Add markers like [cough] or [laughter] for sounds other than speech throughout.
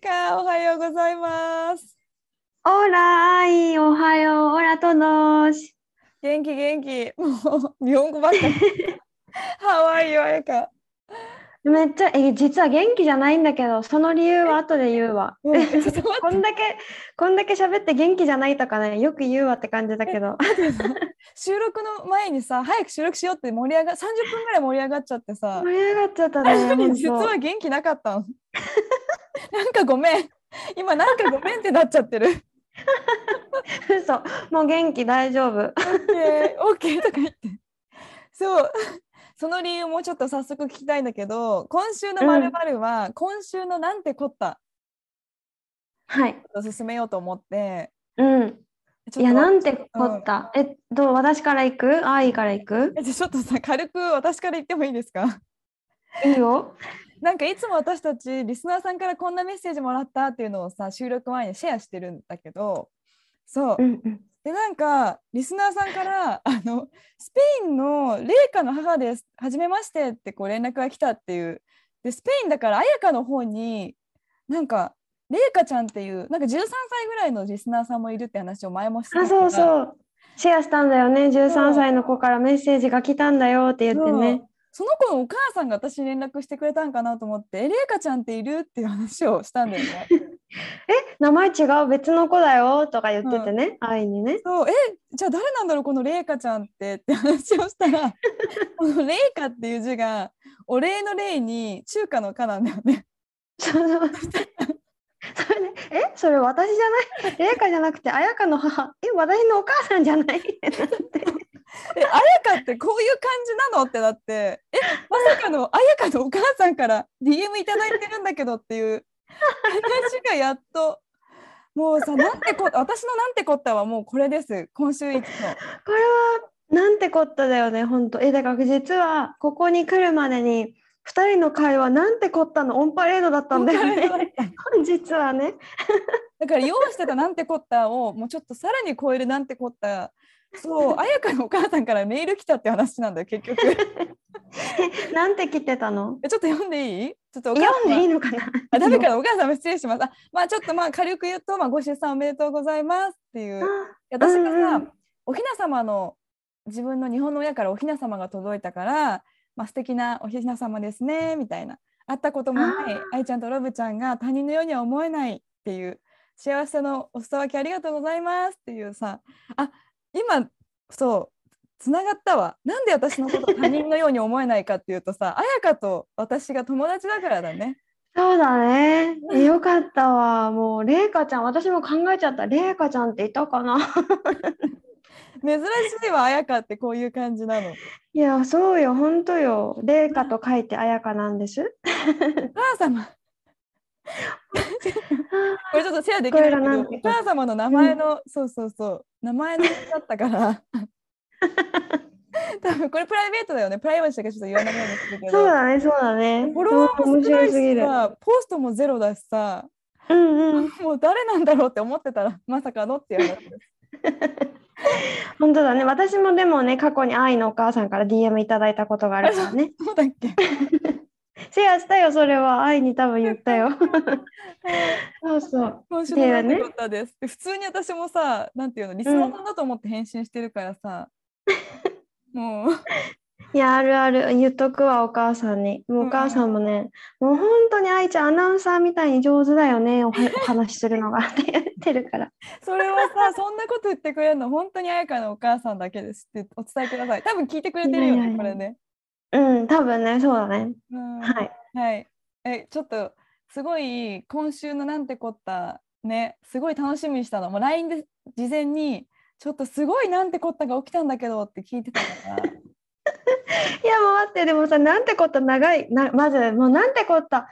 かおはようございます。オーライおはよう、オラトノ。元気元気。もう日本語ばっか。[laughs] ハワイよ、あやか。めっちゃ、え、実は元気じゃないんだけど、その理由は後で言うわ。うん [laughs] こんだけ、こんだけ喋って元気じゃないとかね、よく言うわって感じだけど。収録の前にさ、早く収録しようって盛り上が、30分ぐらい盛り上がっちゃってさ、盛り上がっちゃったあね、実はと。元気なかったの。なんかごめん。今なんかごめんってなっちゃってる。嘘、もう元気大丈夫。オッケー、オッケーとか言って。そう。その理由もちょっと早速聞きたいんだけど、今週のまるまるは、今週のなんてこった？はい。を進めようと思って、うん。いや、なんてこった？え、どう？私から行く？愛から行く？えじゃあちょっとさ、軽く私から言ってもいいですか？いいよ。なんかいつも私たちリスナーさんからこんなメッセージもらったっていうのをさ収録前にシェアしてるんだけどそううんうん。でなんかリスナーさんからあのスペインのレイカの母ですはじめましてってこう連絡が来たっていうでスペインだから綾香の方になんかレイカちゃんっていうなんか13歳ぐらいのリスナーさんもいるって話を前もしてたあ、そううそう。シェアしたんだよね。そう13歳の子からメッセージが来たんだよって言ってね。その子のお母さんが私に連絡してくれたんかなと思ってえレイカちゃんっている？っていう話をしたんだよね。名前違う別の子だよとか言っててね、愛にね。そう。えじゃあ誰なんだろうこのレイカちゃんってって話をしたら [laughs] このレイカっていう字がお礼の礼に中華の華なんだよね。[laughs] それで、え、それ私じゃない、麗華じゃなくて、彩香の母、え、私のお母さんじゃない？ってなって。[laughs] え綾香ってこういう感じなの？ってなって。えまさかの綾香のお母さんから DM いただいてるんだけどっていう話がやっともうさなんてこ私のなんてこったはもうこれです今週一の。これは、なんてこっただよね、本当。え、だから実は、ここに来るまでに、2人の会話、なんてこったの？オンパレードだったんだよね。実はね。だから用意してたなんてこったをもうちょっとさらに超えるなんてこったそう綾香のお母さんからメール来たって話なんだよ結局。[laughs] なんて来てたの？えちょっと読んでいい？ちょっと読んでいい様のかな？[laughs] あダメかな？お母様失礼します。あまあちょっとまあ軽く言うと、まあ、ご出産おめでとうございますっていう。私がさ、うんうんおひな様の自分の日本の親からおひな様が届いたから、まあ、素敵なおひな様ですねみたいな。会ったこともない愛ちゃんとロブちゃんが他人のようには思えないっていう幸せのお裾分けありがとうございますっていうさ。あ今そうつながったわなんで私のこと他人のように思えないかっていうとさ [laughs] 彩香と私が友達だからだね。そうだね。えよかったわ。もう、麗華ちゃん、私も考えちゃった。麗華ちゃんっていたかな？[laughs] 珍しいわ彩香ってこういう感じなの。いや、そうよ、本当よ。麗華と書いて彩香なんです。お母様 [laughs] これちょっとシェアできないけど、お母様の名前の、そうそうそう、名前のだったから。[laughs] 多分これプライベートだよね。プライバシーだけちょっと言わないようにするけど。そうだね、そうだね。フォロワーも面少ないし白すぎる。さ、ポストもゼロだしさ、うんうん。もう誰なんだろうって思ってたら、まさかのっていう話です。[laughs] 本当だね。私もでもね、過去に愛のお母さんから DM いただいたことがあるからね。そうだっけ？シェアしたよ、それは。愛に多分言ったよ。そうそう。今週ではねのなんてこったです。で普通に私もさ、なんていうの、リスナーさんだと思って返信してるからさ、[laughs] もう。いや、あるある。言っとくわ、お母さんに。もうお母さんもね、もう本当に愛ちゃん、アナウンサーみたいに上手だよね、お [laughs] 話しするのがって言ってるから。それはさ、そんなこと言ってくれるの、本当に彩香のお母さんだけですってお伝えください。多分聞いてくれてるよね、いやいやいやこれね。うん、多分ね、そうだね。うんはい。はい。え、ちょっと、すごい、今週のなんてこった、ね、すごい楽しみにしたの。もう LINE で事前に、ちょっとすごいなんてこったが起きたんだけどって聞いてたから。[laughs] いや、もう待って、でもさ、なんてこった長い、なまず、もうなんてこった。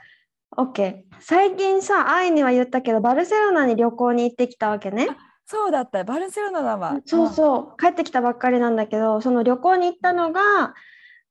OK。最近さ、愛には言ったけど、バルセロナに旅行に行ってきたわけね。そうだった、バルセロナだわ。そうそう、帰ってきたばっかりなんだけど、その旅行に行ったのが、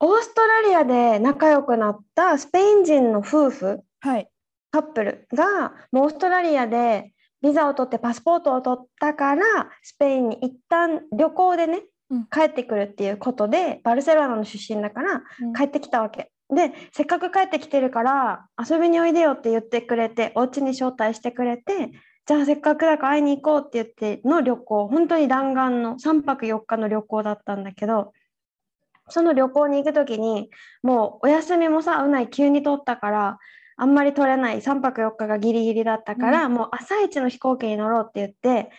オーストラリアで仲良くなったスペイン人の夫婦、はい。カップルが、もうオーストラリアでビザを取ってパスポートを取ったから、スペインに一旦旅行でねうん、帰ってくるっていうことで、バルセロナの出身だからうん帰ってきたわけ。でせっかく帰ってきてるから遊びにおいでよって言ってくれてお家に招待してくれてじゃあせっかくだから会いに行こうって言っての旅行本当に弾丸の3泊4日の旅行だったんだけどその旅行に行く時にもうお休みもさうない急に取ったからあんまり取れない3泊4日がギリギリだったから、もう朝一の飛行機に乗ろうって言って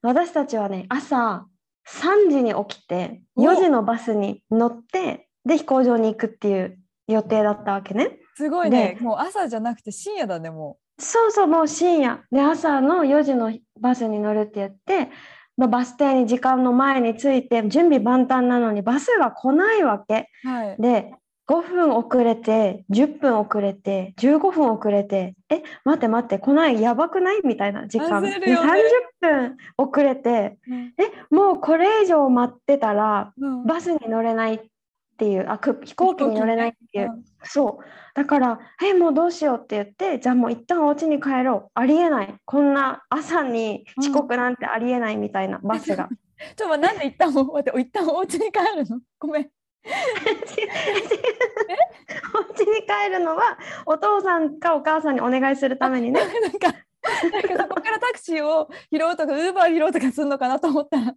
私たちはね朝3時に起きてお4時のバスに乗ってで飛行場に行くっていう予定だったわけね。すごいね。もう朝じゃなくて深夜だね、もそうそうもう深夜で朝の4時のバスに乗るって言って、まあ、バス停に時間の前に着いて準備万端なのにバスが来ないわけう。はい。で5分遅れて10分遅れて15分遅れてえ待って待って来ないやばくないみたいな時間ね30分遅れてうんえもうこれ以上待ってたらうんバスに乗れないっていうあく飛行機に乗れないっていう。うん。そう。だから「えもうどうしよう」って言ってじゃあもう一旦お家に帰ろう。ありえない。こんな朝に遅刻なんてありえないみたいな、バスが。[laughs] ちょっとなんで一旦待って一旦お家に帰るの？ごめん。[laughs] [laughs] お家に帰るのはお父さんかお母さんにお願いするためにね。なんかなんかそこからタクシーを拾うとかウーバー拾うとかするのかなと思ったらなんで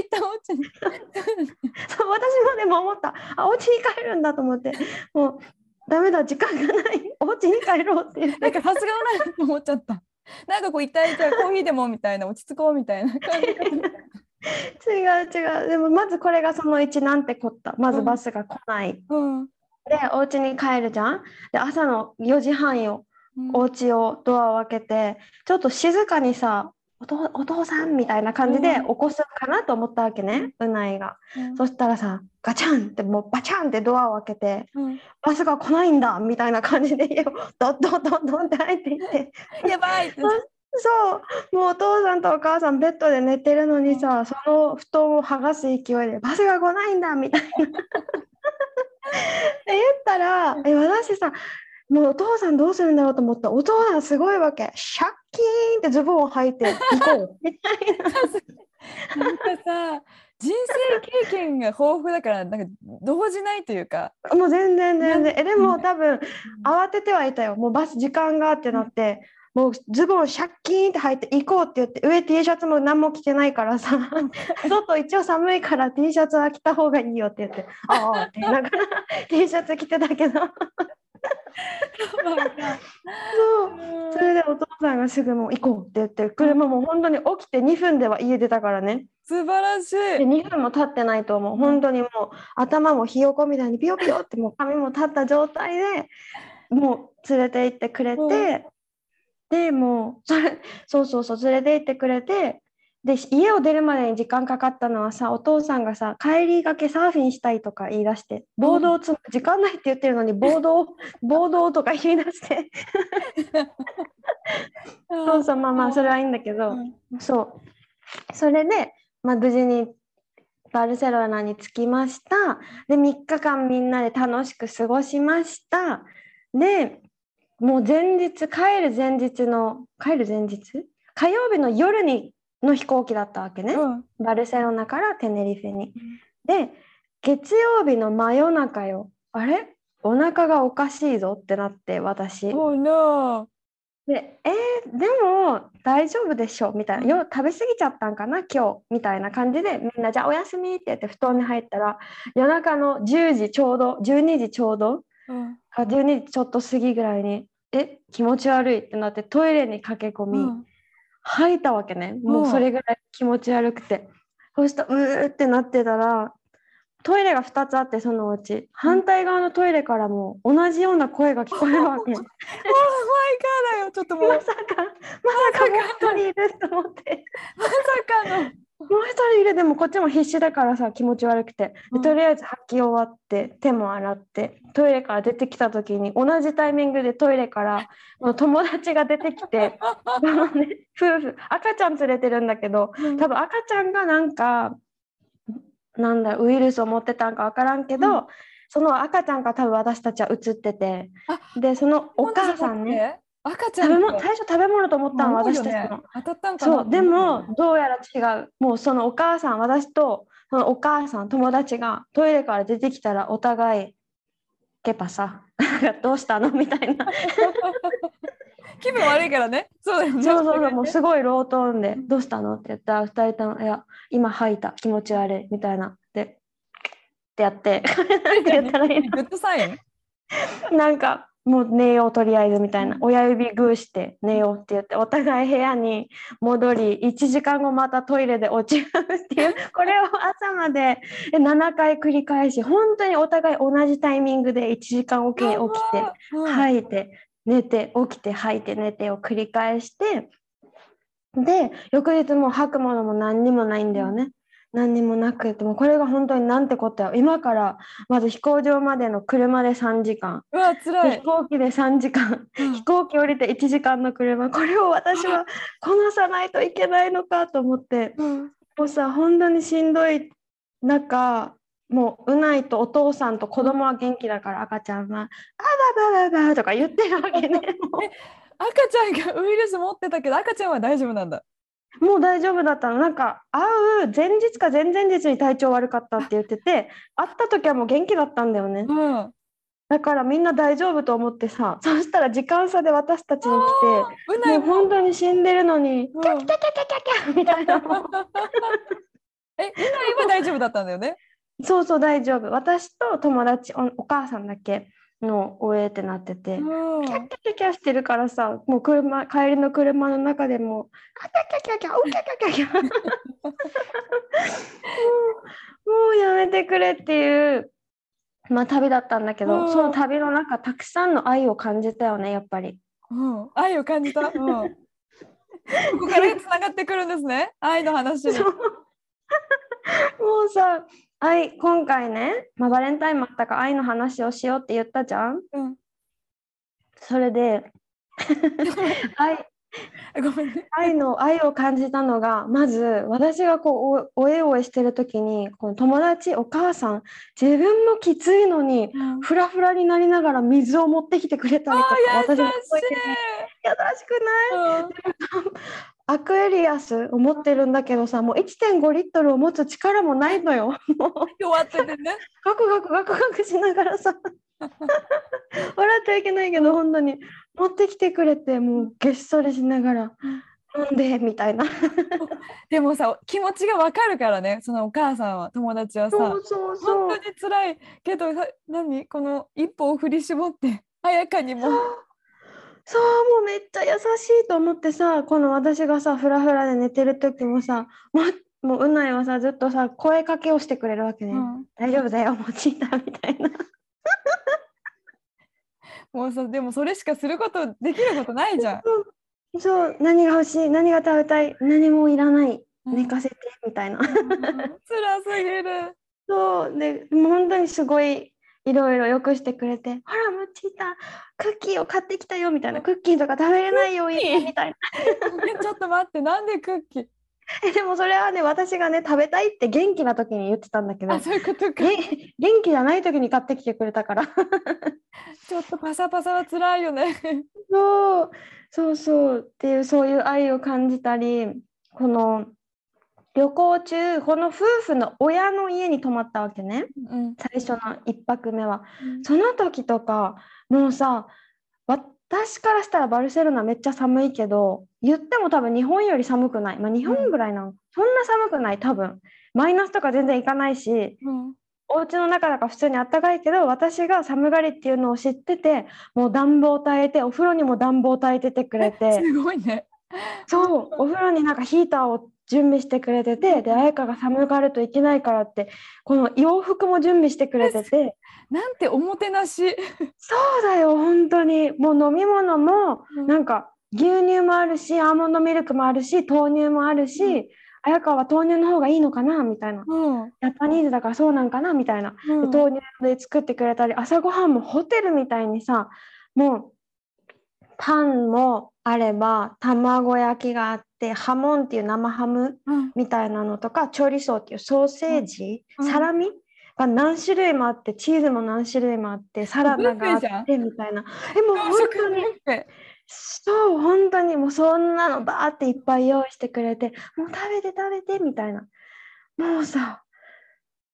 一旦お家にそう私もでも思った。あお家に帰るんだと思って。もうダメだ時間がない。お家に帰ろうってなんかさすがだなと思っちゃった。なんかこう一体じゃあコーヒーでもみたいな落ち着こうみたいな感じ。[laughs] 違う違う。でもまずこれがその1なんてこった。まずバスが来ない、うん。でお家に帰るじゃん。で朝の4時半よ。うんお家をドアを開けてちょっと静かにさお父さんみたいな感じでうん。起こすかなと思ったわけね、うないが。うん。そしたらさガチャンってもうバチャンってドアを開けてうん。バスが来ないんだみたいな感じで家をドッドッドッドンって入っていって。やばい。そう。もうお父さんとお母さんベッドで寝てるのにさその布団を剥がす勢いでバスが来ないんだみたいな。[laughs] って言ったらえ私さもうお父さんどうするんだろうと思ったらお父さんすごいわけシャッキーンってズボンを履いて行こうみたいな。なんかさ人生経験が豊富だからなんか動じないというか。もう全然全然。えでうんも多分慌ててはいたよ。もうバス時間がってなって、もうズボンシャッキーンって履いて行こうって言って上 T シャツも何も着てないからさ [laughs] 外一応寒いから T シャツは着た方がいいよって言ってああって言いながら T シャツ着てたけど [laughs] そう。それでお父さんがすぐもう行こうって言って車も本当に起きて2分では家出たからね。素晴らしでい。2分も経ってないと思う。本当にもう頭もひよこみたいにピヨピヨってもう髪も立った状態でもう連れて行ってくれて、うん。でもうそれそうそうそう連れて行ってくれてで家を出るまでに時間かかったのはさお父さんがさ帰りがけサーフィンしたいとか言い出してボードをつ、時間ないって言ってるのにボードをボードをとか言い出して。[laughs] そうそうまあまあそれはいいんだけど、うん。そう。それで、まあ、無事にバルセロナに着きました。で3日間みんなで楽しく過ごしました。でもう前日帰る前日の帰る前日？火曜日の夜にの飛行機だったわけね、うん。バルセロナからテネリフェに。で月曜日の真夜中よ。あれ？お腹がおかしいぞってなって私。Oh no. でえーでも大丈夫でしょ？みたいな。よ食べ過ぎちゃったんかな？今日。みたいな感じでみんなじゃあおやすみって言って布団に入ったら夜中の10時ちょうど12時ちょうどうん。か12時ちょっと過ぎぐらいにえ？気持ち悪いってなってトイレに駆け込み、うん吐いたわけね。もうそれぐらい気持ち悪くて、そしたらうーってなってたらトイレが2つあってそのうち反対側のトイレからも同じような声が聞こえるわけ。Oh my god だよ。ちょっともう。ままさか、まさかもう一人いると思って。さかの。もう一人いる。でもこっちも必死だからさ気持ち悪くて。うん。でとりあえず吐き終わって手も洗ってトイレから出てきた時に同じタイミングでトイレから友達が出てきて [laughs] ね夫婦赤ちゃん連れてるんだけど多分赤ちゃんがなんかなんだウイルスを持ってたんか分からんけど、うん。その赤ちゃんが多分私たちは映ってて。でそのお母さんね。赤ちゃん食べ物最初食べ物と思ったの私たちもね。当たったんかな。そうでもどうやら違う。もうそのお母さん私とそのお母さん友達がトイレから出てきたらお互いケパさ。[laughs] どうしたの？みたいな。気分悪いからね。そう。だよね。そうそうそうもうすごいロートーンで「どうしたの?」って言ったら2人とも「いや今吐いた。気持ち悪い」みたいな。でってやって。なんて言ったらいいグッドサイン。のなんかもう寝ようとりあえずみたいな親指グーして寝ようって言ってお互い部屋に戻り1時間後またトイレで落ちるっていう [laughs] これを朝まで7回繰り返し本当にお互い同じタイミングで1時間おきに起きてはい。吐いて寝て起きて吐いて寝てを繰り返してで翌日もう吐くものも何にもないんだよね。何にもなくてもうこれが本当になんてことや今からまず飛行場までの車で3時間。うわ、辛で飛い。行機で3時間。うん。飛行機降りて1時間の車。これを私は [laughs] こなさないといけないのかと思って。うん。もうさ本当にしんどい中もううないとお父さんと子供は元気だから赤ちゃんは「あばばばば」とか言ってるわけね。[laughs] も赤ちゃんがウイルス持ってたけど赤ちゃんは大丈夫なんだ。うもう大丈夫だったのなんか会う前日か前々日に体調悪かったって言ってて [laughs] 会った時はもう元気だったんだよねうん。だからみんな大丈夫と思ってさそしたら時間差で私たちに来てもう本当に死んでるのに、うんキャキャキャキャキャキャみたいな。[laughs] え、うないは大丈夫だったんだよね？そうそう大丈夫。私と友達おお母さんだけのおえってなってて、うん。キャキャキャキャしてるからさ、もう車帰りの車の中でもキャキャキャキャキャ、おキャキャキャキャ。もうやめてくれっていう。まあ旅だったんだけど、うんその旅の中たくさんの愛を感じたよねやっぱり。うん、愛を感じた？うん、ここからつながってくるんですね。愛の話に。[laughs] もうさ愛今回ね、まあ、バレンタインもあったから愛の話をしようって言ったじゃん。うん、それで [laughs] 愛ごめんね。愛の愛を感じたのがまず私がこうおおえおえしてる時にこの友達お母さん自分もきついのにうん、フラフラになりながら水を持ってきてくれたりとか優しい。私が覚えてて優しくない？うんアクエリアスを持ってるんだけどさもう1.5リットルを持つ力もないのよ。も [laughs] う弱っててね。ガクガクガクガクしながらさ [laughs] 笑ってはいけないけど本当に持ってきてくれてもうげっそりしながら飲んでみたいな [laughs] でもさ、気持ちがわかるからね。そのお母さんは、友達はさ。そうそうそ本当うに辛いけど、さ何？この一歩を振り絞って。綾香にも。そうもうめっちゃ優しいと思ってさこの私がさフラフラで寝てる時もさもうもううないはさずっとさ声かけをしてくれるわけね、うん。大丈夫だよもうちいたみたいな。[laughs] もうさ、でもそれしかすること、できることないじゃん。そう何が欲しい何が食べたい何もいらない。うん。寝かせてみたいな。うん。辛すぎる。そう。でもう本当にすごいいろいろよくしてくれて「ほらもちいたクッキーを買ってきたよ」みたいな「クッキーとか食べれないよ今」みたいな。えちょっと待って、なんでクッキー？え [laughs] でもそれはね私がね食べたいって元気な時に言ってたんだけどあ、そういうことか。げ元気じゃない時に買ってきてくれたから。[laughs] ちょっとパサパサは辛いよね。そう。そうそう。っていうそういう愛を感じたりこの旅行中この夫婦の親の家に泊まったわけねうん。最初の1泊目は。その時とかもうさ私からしたらバルセロナめっちゃ寒いけど言っても多分日本より寒くない、まあ、日本ぐらいなの、そんな寒くない多分マイナスとか全然いかないしうん。お家の中だから普通にあったかいけど私が寒がりっていうのを知っててもう暖房耐えてお風呂にも暖房耐えててくれて [laughs] すごいね。そうお風呂になんかヒーターを準備してくれててで彩香が寒がるといけないからってこの洋服も準備してくれてて。なんておもてなし。[laughs] そうだよ本当に。もう飲み物もうん。なんか牛乳もあるしアーモンドミルクもあるし豆乳もあるし、うん。彩香は豆乳の方がいいのかな？みたいな。うん。ジャパニーズだからそうなんかな？みたいな、うん。で豆乳で作ってくれたり朝ごはんもホテルみたいにさもうパンもあれば卵焼きがあってハモンっていう生ハムうん。みたいなのとかチョリソーっていうソーセージ、うん。サラミが何種類もあってチーズも何種類もあってサラダがあってみたいな。えもう本当に。そう本当に。もうそんなのバーっていっぱい用意してくれてもう食べて食べてみたいな。もうさ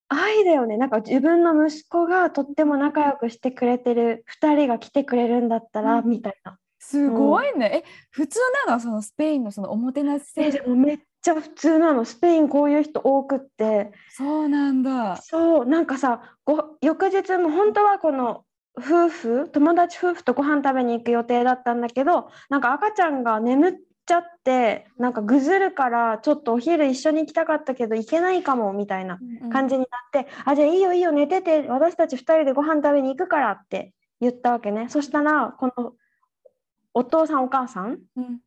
愛だよね。なんか自分の息子がとっても仲良くしてくれてる2人が来てくれるんだったら、うん。みたいな。すごいね。え、普通なのそのスペインのそのおもてなしえ、精めっちゃ普通なの。スペインこういう人多くって。そうなんだ。そう、なんかさ、ご翌日も本当はこの夫婦、友達夫婦とご飯食べに行く予定だったんだけど、なんか赤ちゃんが眠っちゃって、なんかぐずるから、ちょっとお昼一緒に行きたかったけど行けないかもみたいな感じになって、あ、じゃあいいよいいよ寝てて、私たち2人でご飯食べに行くからって言ったわけね。そしたら、このお父さんお母さん、うん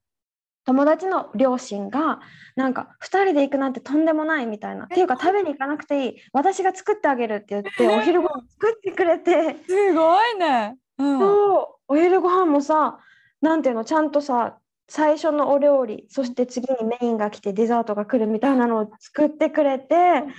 友達の両親がなんか2人で行くなんてとんでもないみたいな。っていうか食べに行かなくていい私が作ってあげるって言ってお昼ご飯作ってくれてすごいね。うん。そうお昼ご飯もさなんていうのちゃんとさ最初のお料理そして次にメインが来てデザートが来るみたいなのを作ってくれてえー、もう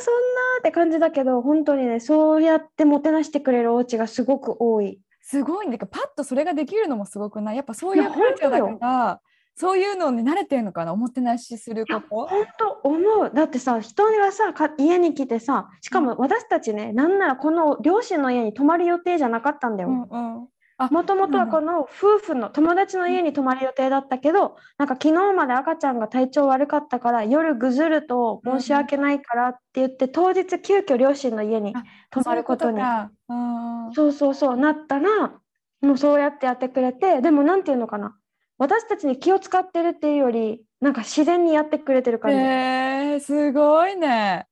そんなって感じだけど本当にねそうやってもてなしてくれるお家がすごく多い。すごいね。だからパッとそれができるのもすごくない？やっぱそういういやカルチャーだ本から、そういうのに慣れてるのかな？おもてなしすること。本当思うだってさ人がさか家に来てさしかも私たちねなんならこの両親の家に泊まる予定じゃなかったんだうんよ。うん。あもともとはこの夫婦の友達の家に泊まる予定だったけどなんか昨日まで赤ちゃんが体調悪かったから夜ぐずると申し訳ないからって言って当日急遽両親の家にあ泊まることにそう。そうそうなったらもうそうやってやってくれてでもなんていうのかな私たちに気を使ってるっていうよりなんか自然にやってくれてる感じ。えー、すごいね。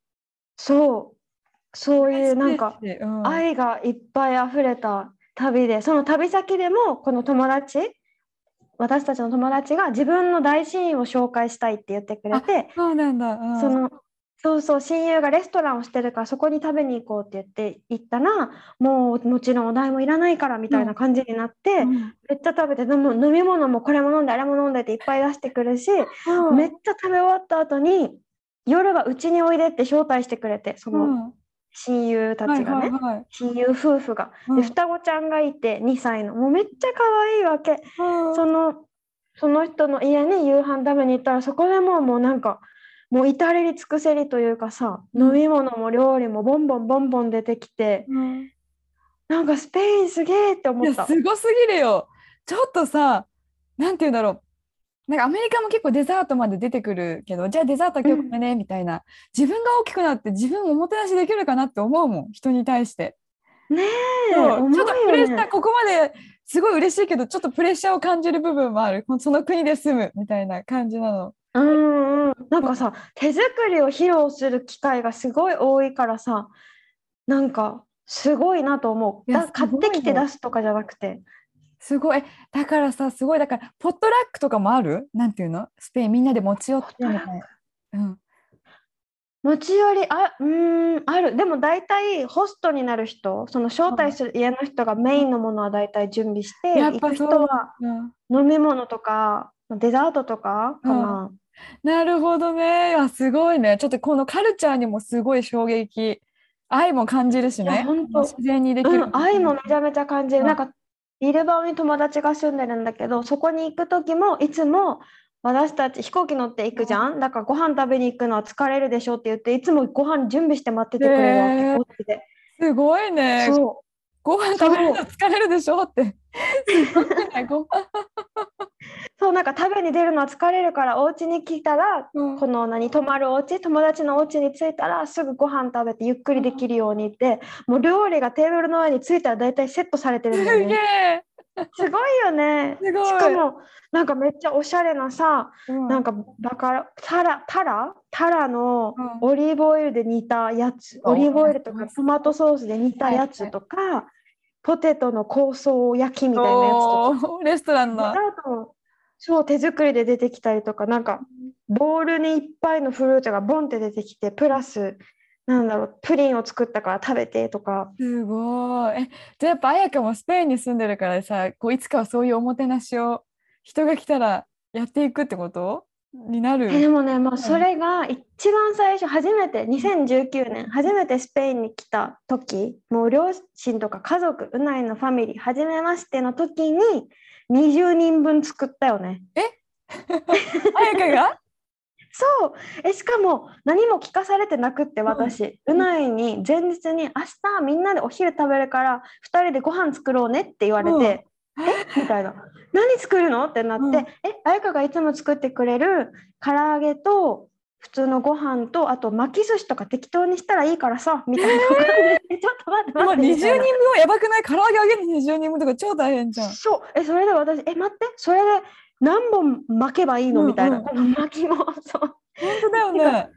そう、そういうなんか愛がいっぱい溢れた旅で、その旅先でもこの友達、私たちの友達が自分の大親友を紹介したいって言ってくれて、そうなんだ。うん、そのそうそう親友がレストランをしてるからそこに食べに行こうって言って行ったらもうもちろんお代もいらないからみたいな感じになって、うん。めっちゃ食べてでも飲み物もこれも飲んであれも飲んでっていっぱい出してくるし、うん。めっちゃ食べ終わった後に夜はうちにおいでって招待してくれてそのうん。親友たちがね、親友夫婦が。うん。で双子ちゃんがいて2歳の。もうめっちゃ可愛いわけ。うん。そのその人の家に夕飯食べに行ったらそこでもうもうなんかもう至れり尽くせりというかさ飲み物も料理もボンボンボンボン出てきてうんなんかスペインすげえって思った。すごすぎるよ。ちょっとさ、なんて言うんだろう。なんかアメリカも結構デザートまで出てくるけど、じゃあデザート今日ね、みたいな。自分が大きくなって自分をおもてなしできるかなって思うもん、人に対して。ねえちょっとプレッシャー、よね。ここまですごい嬉しいけど、ちょっとプレッシャーを感じる部分もある。その国で住むみたいな感じなの。うんうん、なんかさ手作りを披露する機会がすごい多いからさなんかすごいなと思う。買ってきて出すとかじゃなくて。すごい。えだからさ、すごい。だから、ポットラックとかもある？なんていうの？スペインみんなで持ち寄ってみたいな。うん。持ち寄りあうーんあるでも大体ホストになる人その招待する家の人がメインのものは大体準備して行く人はうん飲み物とかデザートとかかな、なるほどね。いや、すごいね。ちょっとこのカルチャーにもすごい衝撃。愛も感じるしね。ほんと自然にできる。うん、愛もめちゃめちゃ感じる、うんなんかビルバオに友達が住んでるんだけどそこに行く時もいつも私たち飛行機乗って行くじゃん、だからご飯食べに行くのは疲れるでしょって言っていつもご飯準備して待っててくれるわけ、へーすごいね。そご飯食べるの疲れるでしょって。[laughs] すごいね。ご飯。うそうなんか食べに出るのは疲れるからお家に来たらうん。この何泊まるお家友達のお家に着いたらすぐご飯食べてゆっくりできるようにってもう料理がテーブルの上に着いたら大体セットされてるんだよね。え。すごいよね。すごい。しかもなんかめっちゃおしゃれなさうん。なんかバカラタラタラ？タラのうん。オリーブオイルで煮たやつ、うんオリーブオイルとうん。かトマトソースで煮たやつとか、ポテトの香草焼きみたいなやつとか。レストランのそう手作りで出てきたりとかなんかボウルにいっぱいのフルーツがボンって出てきてプラスなんだろうプリンを作ったから食べてとかすごい。え、じゃあやっぱ綾香もスペインに住んでるからさ、こういつかはそういうおもてなしを人が来たらやっていくってこと？になる。えでもねもうそれが一番最初初めて2019年初めてスペインに来た時もう両親とか家族うないのファミリー初めましての時に20人分作ったよね。彩香が？[laughs] そう。えしかも何も聞かされてなくって私、うないに前日に「明日みんなでお昼食べるから2人でご飯作ろうね」って言われて「え？みたいな「何作るの?」ってなって「うん。え？彩香がいつも作ってくれる唐揚げと普通のご飯とあと巻き寿司とか適当にしたらいいからさ」みたいな感じで。え [laughs]「ちょっと待って待って」20みたいな。人分はやばくない？唐揚げ揚げるの20人分とか超大変じゃん。そう。えそれで私「え待って。それで何本巻けばいいの?」みたいな、うんこの巻きも。[laughs] そう。本当だよね。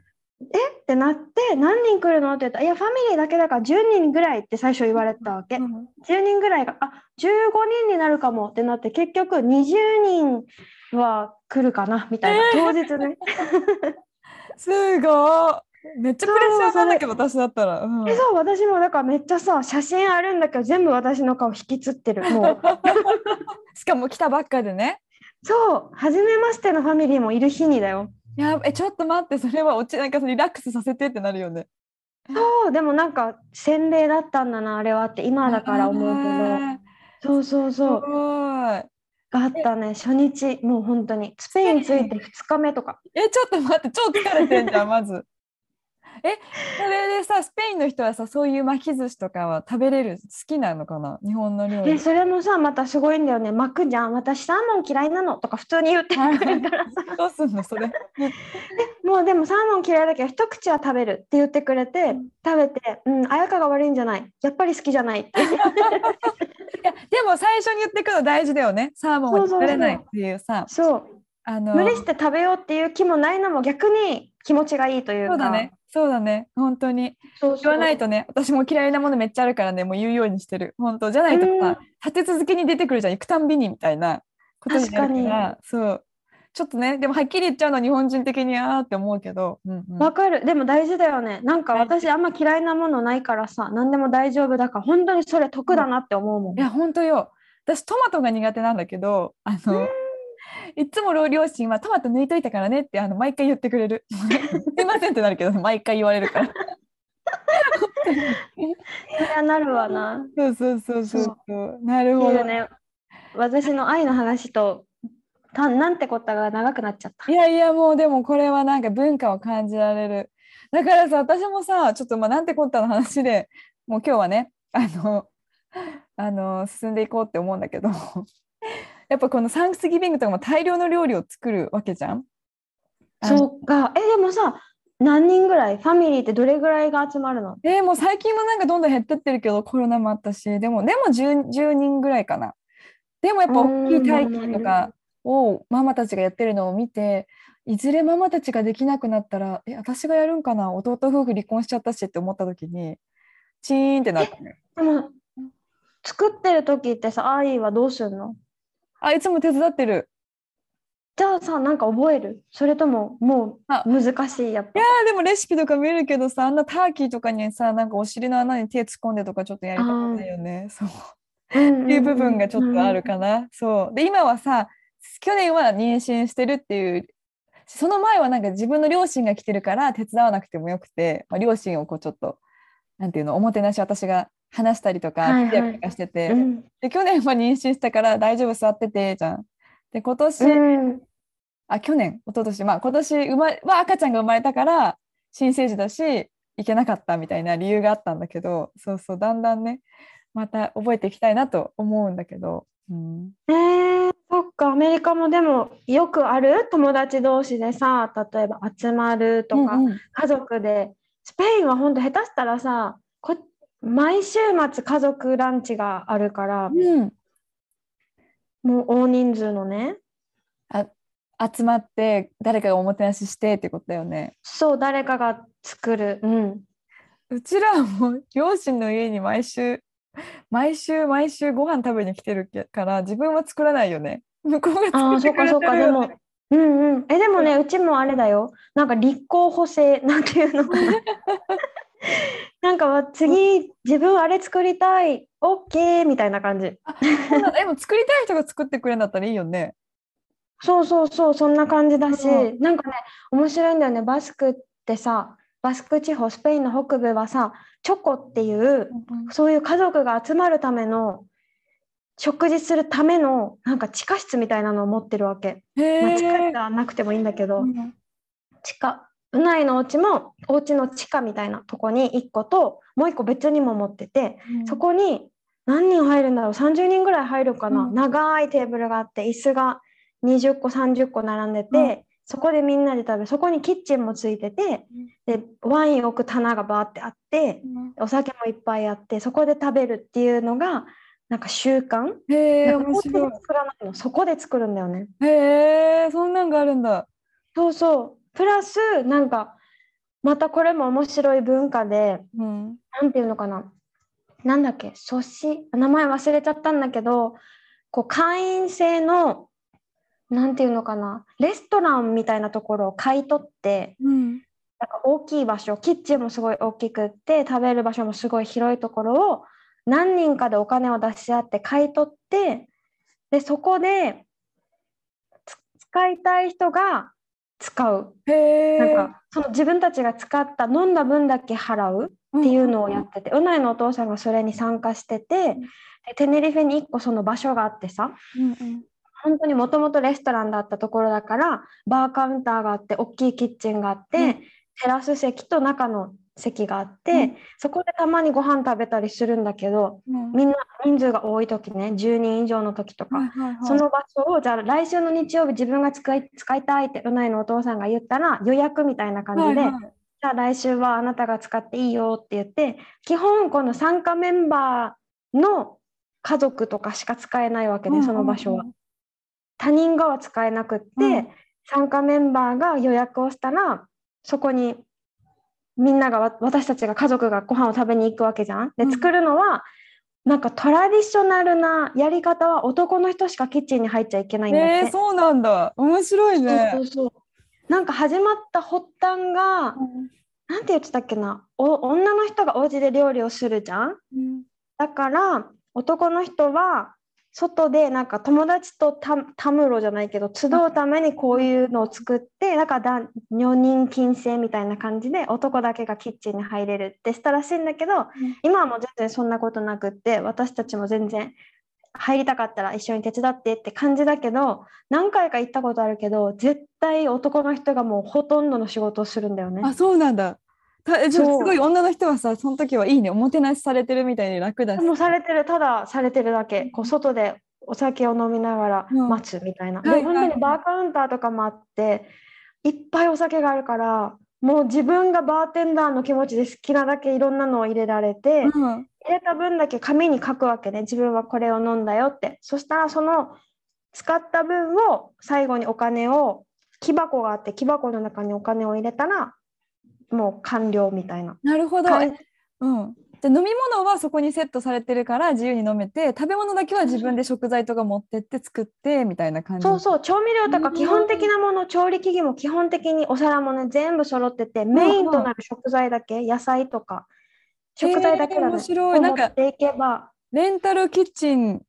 ってなって何人来るの？って言ったら「いやファミリーだけだから10人ぐらい」って最初言われたわけ。うん10人ぐらいが「あ15人になるかも」ってなって結局20人は来るかなみたいな、当日ね。[laughs] すごい。めっちゃプレッシャーなんだけど私だったら。うんえそう私もだからめっちゃさ写真あるんだけど全部私の顔引きつってるもう [laughs] しかも来たばっかでね。そう初めましてのファミリーもいる日にだよいやえちょっと待ってそれは落ちなんかリラックスさせてってなるよね。そうでもなんか洗礼だったんだなあれはって今だから思うけあどそうそうーそうすごい。があったね初日もう本当にスペイン着いて2日目とかえちょっと待って超疲れてんじゃんまず。えそれでさスペインの人はさそういう巻き寿司とかは食べれる好きなのかな？日本の料理。でそれもさまたすごいんだよね。巻くじゃん。私サーモン嫌いなのとか普通に言ってくるからさ。[laughs] どうすんのそれ？もうでもサーモン嫌いだけど一口は食べるって言ってくれて、うん。食べて「うん綾香が悪いんじゃない。やっぱり好きじゃない」って。言っていやでも最初に言ってくの大事だよね。サーモンは食べれないっていうさ。そうあの無理して食べようっていう気もないのも逆に気持ちがいいというか。そうだね。そうだね。本当に。そう言わないとね、私も嫌いなものめっちゃあるからね、もう言うようにしてる。本当じゃないとうんさ、立て続けに出てくるじゃん、行くたんびにみたいなことになるか確ら、そう。ちょっとね、でもはっきり言っちゃうのは日本人的にあーって思うけど、うんうんわかるでも大事だよねなんか私あんま嫌いなものないからさ何でも大丈夫だから本当にそれ得だなって思うもん、いや、本当よ。私トマトが苦手なんだけど、あの、いつも両親はトマト抜いといたからねってあの毎回言ってくれる。[laughs] すいませんってなるけど、毎回言われるから。そりゃなるわなそうそうそうそうそう。なるほどね私の愛の話とたなんてこったが長くなっちゃったいやいやもうでもこれはなんか文化を感じられる。だからさ私もさちょっとまあなんてこったの話でもう今日はねあのあの進んでいこうって思うんだけどやっぱこのサンクスギビングとかも大量の料理を作るわけじゃん？そうか。えでもさ何人ぐらい？ファミリーってどれぐらいが集まるの？えーもう最近はなんかどんどん減ってってるけどコロナもあったしでもでも 10, 10人ぐらいかな。でもやっぱ大きい待機とかをママたちがやってるのを見ていずれママたちができなくなったらえ私がやるんかな？弟夫婦離婚しちゃったしって思った時にチーンってなって。でも作ってる時ってさ愛はどうするの？あいつも手伝ってる。じゃあさなんか覚える？それとももあ。う難しいやっぱいやーでもレシピとか見るけどさあんなターキーとかにさなんかお尻の穴に手突っ込んでとかちょっとやりたくないよね。そう。っていう部分がちょっとあるかな。そう。で今はさ去年は妊娠してるっていう。その前はなんか自分の両親が来てるから手伝わなくてもよくて、まあ、両親をこうちょっとなんていうのおもてなし私が話したりとかはいはい。してて、うん。で去年は妊娠したから大丈夫座っててじゃん。で今年、うん。あ去年一昨年まあ今年生まれは赤ちゃんが生まれたから新生児だし行けなかったみたいな理由があったんだけどそうそうだんだんねまた覚えていきたいなと思うんだけど、うん、えー、そっかアメリカもでもよくある？友達同士でさ例えば集まるとか、うんうん。家族で。スペインは本当下手したらさこ毎週末家族ランチがあるからうん。もう大人数のね。集まって誰かがおもてなししてってことだよね。そう誰かが作る。うん。うちらはもう両親の家に毎週毎週毎週ご飯食べに来てるから自分は作らないよね。向こうがあ作ってくれてる。あそうかそうか。でもうんうん。えでもねうちもあれだよ。なんか立候補制なんていうのかな [laughs] [laughs] なんかわ次自分あれ作りたいオッケーみたいな感じ。そうなんだ。でも作りたい人が作ってくれるんだったらいいよね。そうそうそうそんな感じだし、うなんかね面白いんだよね。バスクってさバスク地方スペインの北部はさチョコっていうそういう家族が集まるための食事するためのなんか地下室みたいなのを持ってるわけ、へまあ、地下え室。はなくてもいいんだけど、うん。地下うないのお家もお家の地下みたいなとこに1個ともう1個別にも持ってて、そこに何人入るんだろう30人ぐらい入るかな、うん。長いテーブルがあって椅子が20個30個並んでて、うん。そこでみんなで食べる。そこにキッチンもついててでワイン置く棚がバーってあってお酒もいっぱいあってそこで食べるっていうのがなんか習慣。へ面白作らないの。そこで作るんだよね。いへえそんなんがあるんだ。そうそうプラスなんかまたこれも面白い文化でうん。なんていうのかな。なんだっけ阻止名前忘れちゃったんだけどこう会員制のなんていうのかな。レストランみたいなところを買い取ってうん。なんか大きい場所キッチンもすごい大きくって食べる場所もすごい広いところを何人かでお金を出し合って買い取ってでそこでつ使いたい人が使う。なんかその自分たちが使った飲んだ分だけ払うっていうのをやってて、うないのお父さんがそれに参加してて、でテネリフェに1個その場所があってさうんうん。本当にもともとレストランだったところだからバーカウンターがあって大きいキッチンがあって、うん。テラス席と中の席があって、うん。そこでたまにご飯食べたりするんだけどうん。みんな人数が多い時ね10人以上の時とか、はいはいはい。その場所をじゃあ来週の日曜日自分が使い使いたいってうないのお父さんが言ったら予約みたいな感じで、はいはい。じゃあ来週はあなたが使っていいよって言って基本この参加メンバーの家族とかしか使えないわけね、その場所は。他人がは使えなくって、うん。参加メンバーが予約をしたらそこにみんながわ私たちが家族がご飯を食べに行くわけじゃん？でうん。作るのは、なんかトラディショナルなやり方は男の人しかキッチンに入っちゃいけないんだって。えー、そうなんだ。面白いね。そうそうそう。なんか始まった発端が、なんて言ってたっけな？お女の人がお家で料理をするじゃん？うん。だから男の人は外でなんか友達とたたむろじゃないけど集うためにこういうのを作ってだか女人禁制みたいな感じで男だけがキッチンに入れるってしたらしいんだけど、今はもう全然そんなことなくって私たちも全然入りたかったら一緒に手伝ってって感じだけど何回か行ったことあるけど絶対男の人がもうほとんどの仕事をするんだよね。あそうなんだたすごい女の人はさその時はいいね。おもてなしされてるみたいに楽だし。もうされてる。ただされてるだけ。こう外でお酒を飲みながらうん。待つみたいな、はいで本当にバーカウンターとかもあっていっぱいお酒があるからもう自分がバーテンダーの気持ちで好きなだけいろんなのを入れられて、うん。入れた分だけ紙に書くわけね。自分はこれを飲んだよって。そしたらその使った分を最後にお金を木箱があって木箱の中にお金を入れたらもう完了みたいな。なるほど、うん、じゃあ飲み物はそこにセットされてるから自由に飲めて食べ物だけは自分で食材とか持ってって作ってみたいな感じ。そうそう。調味料とうんか基本的なもの調理器具も基本的にお皿もね全部揃っててメインとなる食材だけ野菜とか食材だけだね面白い。なんかレンタルキッチン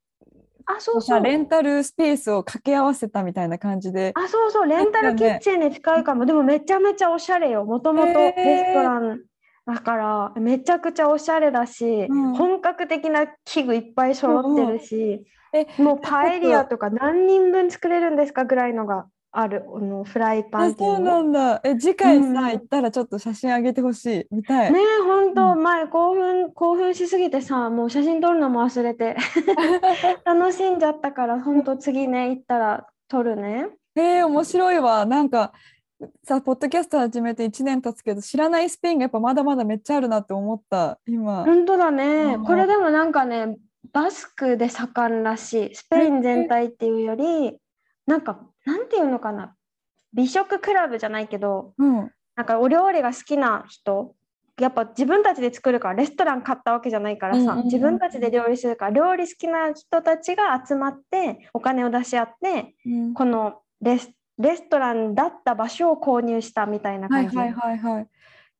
あそうそう。レンタルスペースを掛け合わせたみたいな感じであそうそう。レンタルキッチンに近いかも、でもめちゃめちゃおしゃれよ。もともとレストランだからめちゃくちゃおしゃれだし、うん。本格的な器具いっぱい揃ってるし、えもうパエリアとか何人分作れるんですかぐらいのがあるあのフライパンあってそうなんだ。え次回さ、うん行ったらちょっと写真あげてほしい。見たい、ねえ本当、う前興奮興奮しすぎてさもう写真撮るのも忘れて。[laughs] 楽しんじゃったから本当次ね行ったら撮るね。えー、面白いわ。なんかさポッドキャスト始めて1年経つけど知らないスペインがやっぱまだまだめっちゃあるなって思った今、本当だね。うん。これでもなんかねバスクで盛んらしい。スペイン全体っていうよりなんかなんていうのかな？美食クラブじゃないけどうん、なんかお料理が好きな人やっぱ自分たちで作るからレストラン買ったわけじゃないからさ、うんうんうん。自分たちで料理するから料理好きな人たちが集まってお金を出し合ってうん。このレスレストランだった場所を購入したみたいな感じ。はいはいはいはい。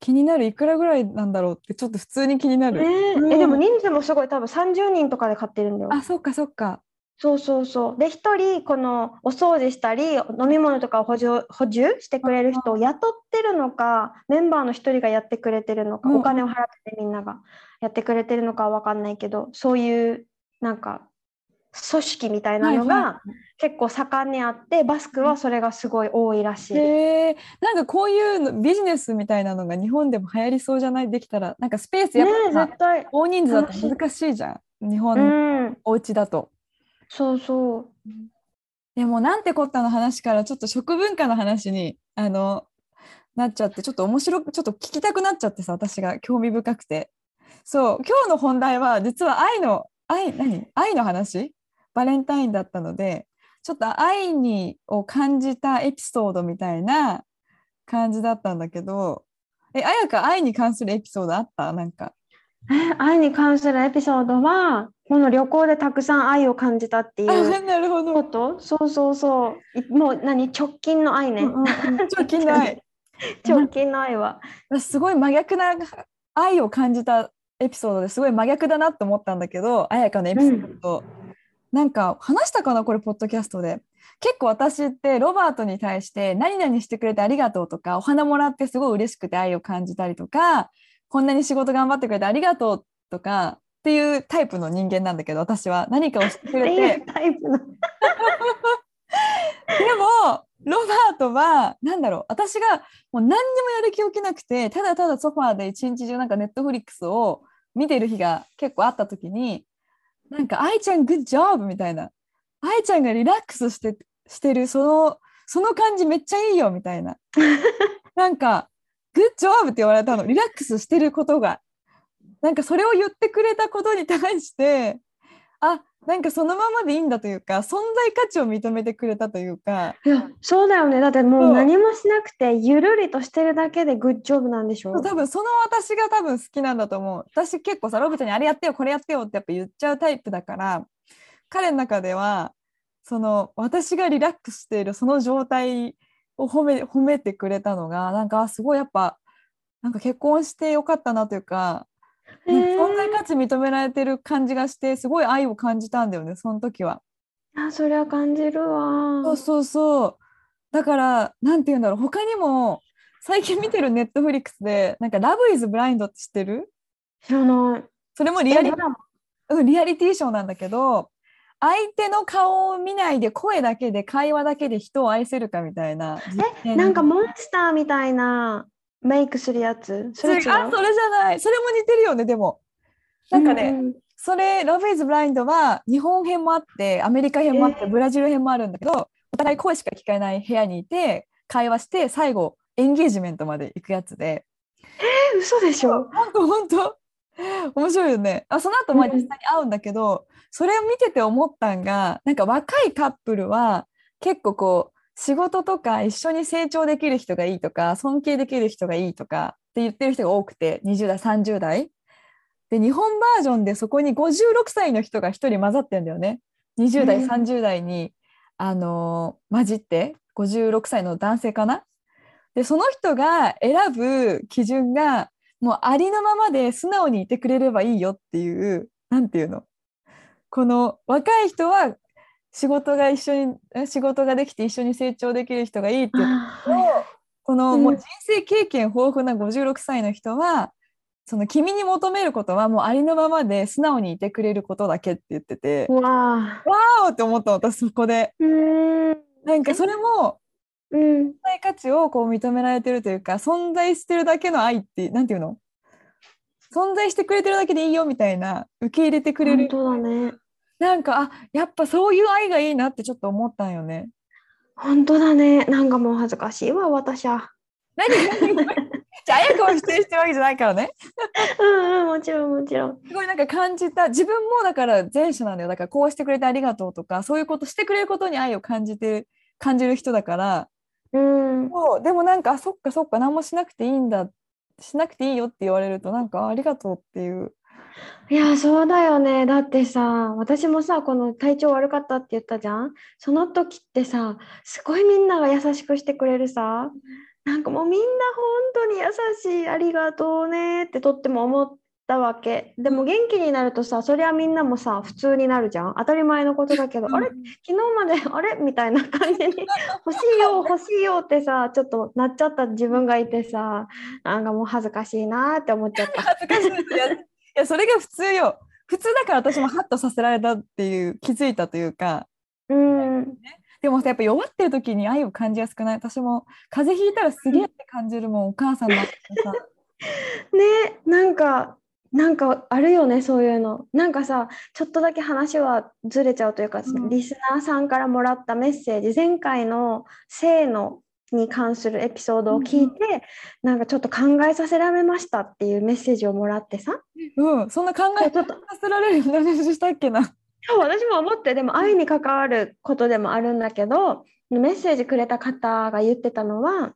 気になるいくらぐらいなんだろうってちょっと普通に気になる、ねえ。うん。えでも人数もすごい。多分30人とかで買ってるんだよ。あそっかそっかそうそうそう。で、一人、このお掃除したり、飲み物とかを補充補充してくれる人を雇ってるのか、メンバーの一人がやってくれてるのか、お金を払ってみんながやってくれてるのかは分かんないけど、そういう、なんか、組織みたいなのはいが結構盛んにあってバスクはそれがすごい多いらしい。へえなんかこういうのビジネスみたいなのが日本でも流行りそうじゃない？できたら。なんかスペースやっねぱさえ絶対。大人数だと難しいじゃん。日う本のん、お家だと。そうそう。でもなんてこったの話からちょっと食文化の話にあのなっちゃってちょっと面白くちょっと聞きたくなっちゃってさ私が興味深くて。そう今日の本題は実は愛の愛何？愛の話？バレンタインだったのでちょっと愛にを感じたエピソードみたいな感じだったんだけど。え彩香愛に関するエピソードあった？なんかえ愛に関するエピソードはこの旅行でたくさん愛を感じたっていあうなるほど、こと？そうそうそう。いもう何？直近の愛ね、うんうんうん。直近の愛。[laughs] 直近の愛は。私すごい真逆な愛を感じたエピソードですごい真逆だなって思ったんだけど彩香のエピソード、なんか話したかなこれポッドキャストで。結構私ってロバートに対して何々してくれてありがとうとかお花もらってすごい嬉しくて愛を感じたりとかこんなに仕事頑張ってくれてありがとうとかっていうタイプの人間なんだけど私は。何かをしてくれて。いうタイプの。[laughs] でもロバートはなんだろう。私がもう何にもやる気起きなくてただただソファーで一日中なんかネットフリックスを見てる日が結構あった時になんか「愛ちゃんグッジョブ」みたいな「愛ちゃんがリラックスしてしてるそのその感じめっちゃいいよ」みたいな。[laughs] なんか「グッジョブ」って言われたの。リラックスしてることが。なんかそれを言ってくれたことに対してあなんかそのままでいいんだというか存在価値を認めてくれたというか。いやそうだよね。だってもそう。う何もしなくてゆるりとしてるだけでグッジョブなんでしょ？多分その私が多分好きなんだと思う。私結構さロブちゃんにあれやってよこれやってよってやっぱ言っちゃうタイプだから彼の中ではその私がリラックスしているその状態を褒め褒めてくれたのがなんかあすごいやっぱなんか結婚してよかったなというか存在価値認められてる感じがしてすごい愛を感じたんだよねその時は。あそれは感じるわ。そうそうそう。だから、なんて言うんだろう、他にも、最近見てるネットフリックスで、なんか、ラブイズブラインドって知ってる？知らない。それもリアリリアリティショーなんだけど、相手の顔を見ないで、声だけで、会話だけで人を愛せるかみたいな実験。なんかモンスターみたいなメイクするやつ？そそれあそれじゃない。それも似てるよね、でも。なんかね、うんうんそれ、ラブイズブラインドは日本編もあって、アメリカ編もあって、えーブラジル編もあるんだけど、お互い声しか聞かない部屋にいて、会話して、最後、エンゲージメントまで行くやつで。え嘘でしょ？本当本当 [laughs] 面白いよね。あその後まあうん。実際に会うんだけど、それを見てて思ったんがなんか若いカップルは結構こう仕事とか一緒に成長できる人がいいとか尊敬できる人がいいとかって言ってる人が多くて20代30代。で日本バージョンでそこに56歳の人が1人混ざってんだよね。20代うん。30代に、あのー混じって56歳の男性かな。でその人が選ぶ基準がもうありのままで素直にいてくれればいいよっていうなんていうの？この若い人は仕事が一緒にえ仕事ができて一緒に成長できる人がいいって言うあとこのうん。もう人生経験豊富な56歳の人はその君に求めることはもうありのままで素直にいてくれることだけって言ってて。ーわわーって思ったの私そこで。なんかそれもうん。存在価値をこう認められてるというか存在してるだけの愛ってなんていうの？存在してくれてるだけでいいよみたいな受け入れてくれる。本当だね。なんかあやっぱそういう愛がいいなってちょっと思ったんよね。本当だね。なんかもう恥ずかしいわ私は。何？何？じゃあ綾子を否定してるわけじゃないからね。うんうんもちろんもちろん。すごいなんか感じた自分もだから前者なんだよ。だからこうしてくれてありがとうとかそういうことしてくれることに愛を感じて感じる人だからうん。そう。でもなんかあそっかそっか何もしなくていいんだしなくていいよって言われるとなんかあありがとうっていう。いやそうだよね。だってさ私もさこの体調悪かったって言ったじゃん？その時ってさすごいみんなが優しくしてくれるさ。なんかもうみんな本当に優しいありがとうねってとっても思ったわけ。でも元気になるとさそりゃみんなもさ普通になるじゃん。当たり前のことだけど、あれ？昨日まで [laughs] あれ？みたいな感じに [laughs] 欲しいよ欲しいよってさちょっとなっちゃった自分がいてさなんかもう恥ずかしいなって思っちゃった。恥ずかしい。いやそれが普通よ。普普通だから私もハッとさせられたっていう気づいたというか。うん。でもさやっぱ弱ってる時に愛を感じやすくない？私も風邪ひいたらすげえって感じるもんお母さんだってさ。[laughs] ねなんかなんかあるよねそういうの。なんかさちょっとだけ話はずれちゃうというか、うん。リスナーさんからもらったメッセージ前回の性のに関するエピソードを聞いて、なんかちょっと考えさせられましたっていうメッセージをもらってさ。うんそんな考えちょっと。させられるような練習したっけな。そう私も思ってでも愛に関わることでもあるんだけどメッセージくれた方が言ってたのは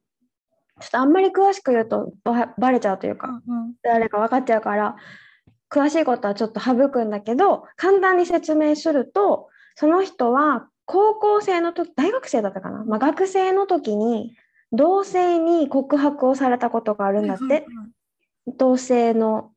ちょっとあんまり詳しく言うとばバレちゃうというかうん誰か分かっちゃうから詳しいことはちょっと省くんだけど簡単に説明するとその人は高校生の時大学生だったかな、まあ、学生の時に同性に告白をされたことがあるんだって。同性の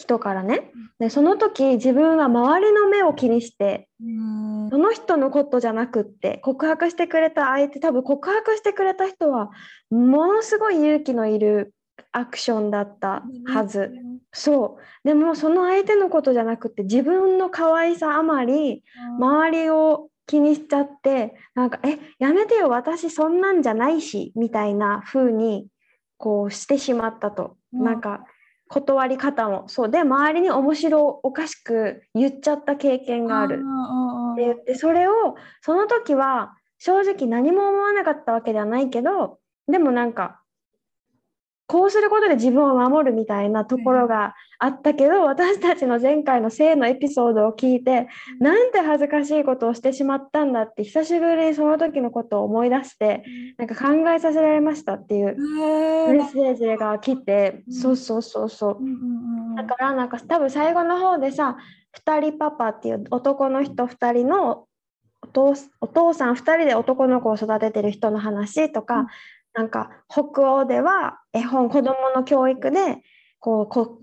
人からね。でその時自分は周りの目を気にしてうん。その人のことじゃなくって告白してくれた相手多分告白してくれた人はものすごい勇気のいるアクションだったはず。そう。でもその相手のことじゃなくて自分の可愛さあまり周りを気にしちゃってなんか「えやめてよ私そんなんじゃないし」みたいな風にこうしてしまったと、うん。なんか断り方も。そう。で周りに面白おかしく言っちゃった経験がある。って言ってそれをその時は正直何も思わなかったわけではないけどでもなんかこうすることで自分を守るみたいなところがあったけど、私たちの前回の性のエピソードを聞いて、なんて恥ずかしいことをしてしまったんだって久しぶりにその時のことを思い出してなんか考えさせられましたっていうメッセージが来て、うん。そうそうそうそう。だからなんか多分最後の方でさ2人パパっていう男の人2人のお父お父さん2人で男の子を育ててる人の話とか、うんなんか北欧では絵本子どもの教育でこうこ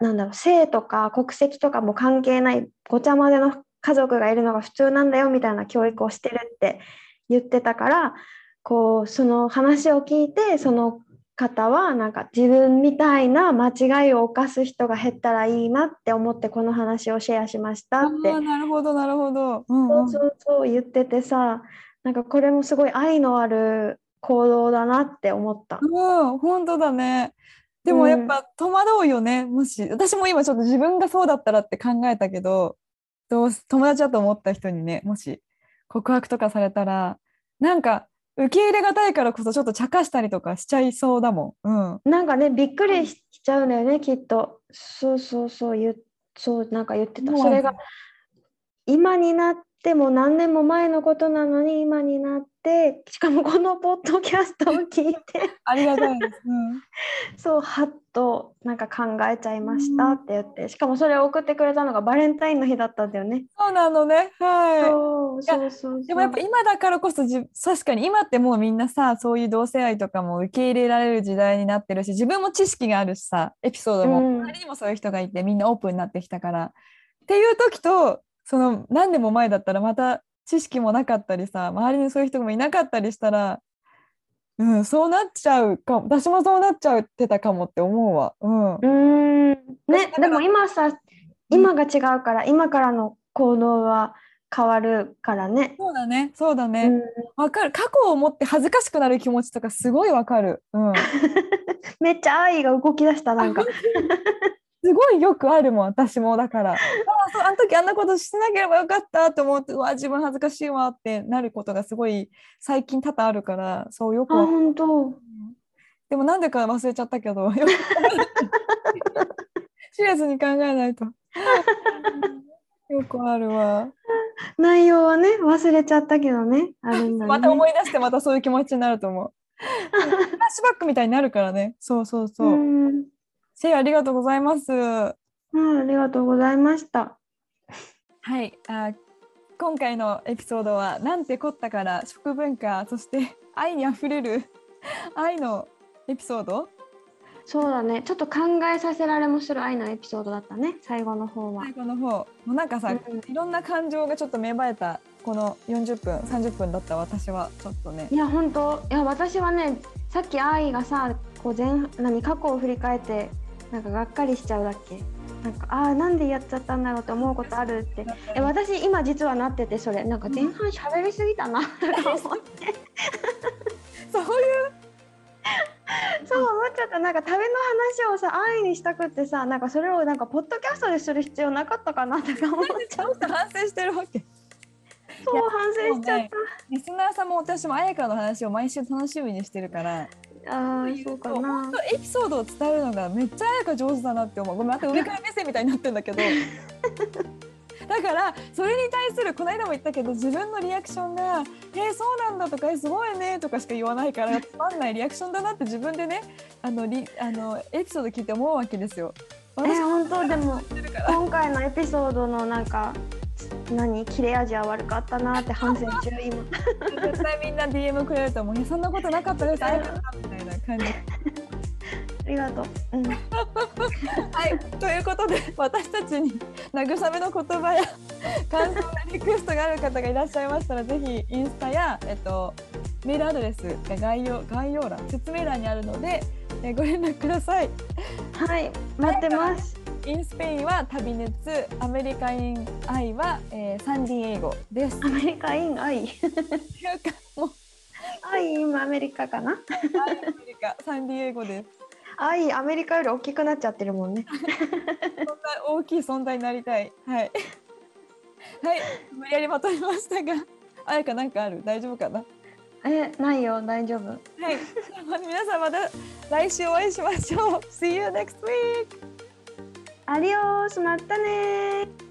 なんだろう性とか国籍とかも関係ないごちゃ混ぜの家族がいるのが普通なんだよみたいな教育をしてるって言ってたからこうその話を聞いてその方はなんか自分みたいな間違いを犯す人が減ったらいいなって思ってこの話をシェアしましたってなるほどなるほど。うんそううんそうそう言っててさなんかこれもすごい愛のある行動だなって思った。うん、本当だね。でもやっぱ戸惑うよね、もし私も今ちょっと自分がそうだったらって考えたけどどう友達だと思った人にねもし告白とかされたらなんか受け入れがたいからこそちょっと茶化したりとかしちゃいそうだもん。うん、なんかねびっくりしちゃうんだよねきっと。そうそうそう言うそうなんか言ってた。それが今になっても何年も前のことなのに今になってしかもこのポッドキャストを聞いてありがたいです。うん [laughs] そうはっとなんか考えちゃいましたって言ってしかもそれを送ってくれたのがバレンタインの日だったんだよね。そうなのね。はい。そうそうそうでもやっぱ今だからこそじ確かに今ってもうみんなさそういう同性愛とかも受け入れられる時代になってるし自分も知識があるしさエピソードもうん周りにもそういう人がいてみんなオープンになってきたからっていう時とその何年も前だったらまた知識もなかったりさ周りにそういう人もいなかったりしたらうんそうなっちゃうかも。私もそうなっちゃってたかもって思うわ。うん。うーん。ねでも今さ今が違うから今からの行動は変わるからね。そうだね。そうだうねん、わかる。過去を思って恥ずかしくなる気持ちとかすごいわかる。うん。[laughs] めっちゃ愛が動き出したなんか。すごいよくあるもん私もだから。ああそうあの時あんなことしなければよかったと思ってうわ自分恥ずかしいわってなることがすごい最近多々あるからそうよく本当。でもなんでか忘れちゃったけどよく [laughs] シリアスに考えないと。よくあるわ。内容はね忘れちゃったけどねあるんだね。[laughs] また思い出してまたそういう気持ちになると思う。[laughs] フラッシュバックみたいになるからね。そうそうそう、うんせいありがとうございます。あありがとうございました。はい、あ今回のエピソードは「なんてこった」から食文化そして愛にあふれる [laughs] 愛のエピソード？そうだね。ちょっと考えさせられもする愛のエピソードだったね最後の方は。最。後の方。もうなんかさ、うん。いろんな感情がちょっと芽生えたこの40分30分だった私はちょっとね。いや本当。いや私はねさっき愛がさこう前何過去を振り返ってなんかがっかりしちゃうだっけ？なんかああなんでやっちゃったんだろうって思うことあるって。え私今実はなっててそれ。なんか前半喋りすぎたな。とか思ってそういう。そう思っちゃった。なんか食べの話をさ安易にしたくってさなんかそれをなんかポッドキャストでする必要なかったかな？とか思っちゃう反省してるわけ？そう反省しちゃっリスナーさんも私も彩香の話を毎週楽しみにしてるから。たああそうかな。本当エピソードを伝えるのがめっちゃ彩香上手だなって思う。ごめんまた上から目線みたいになってんだけど。[laughs] だからそれに対するこの間も言ったけど自分のリアクションが「えー、そうなんだ」とか「えーすごいね」とかしか言わないからつまんないリアクションだなって自分でねあのリあのエピソード聞いて思うわけですよ。え本当？でも今回のエピソードのなんか何切れ味は悪かったなって反省中今。[laughs] 絶対みんな DM くれると思う。そんなことなかったです。彩香さんみた感じ。ありがとう、うん、[laughs] はい、ということで私たちに慰めの言葉や [laughs] 感想やリクエストがある方がいらっしゃいましたらぜひインスタや、えっと、メールアドレスが概要概要欄説明欄にあるので、えご連絡ください。はい待ってますインスペインは旅熱アメリカイン愛は、えーサンディエゴです。アメリカイン愛ってい今アメリカかな？アメリカサンディエゴです。愛アメリカより大きくなっちゃってるもんね大きい存在になりたい。はい。はい、無理やりまとめましたが、あやかなんかある？大丈夫かな？えないよ大丈夫はい。皆さんまた来週お会いしましょう。See you next week! アディオースまたねー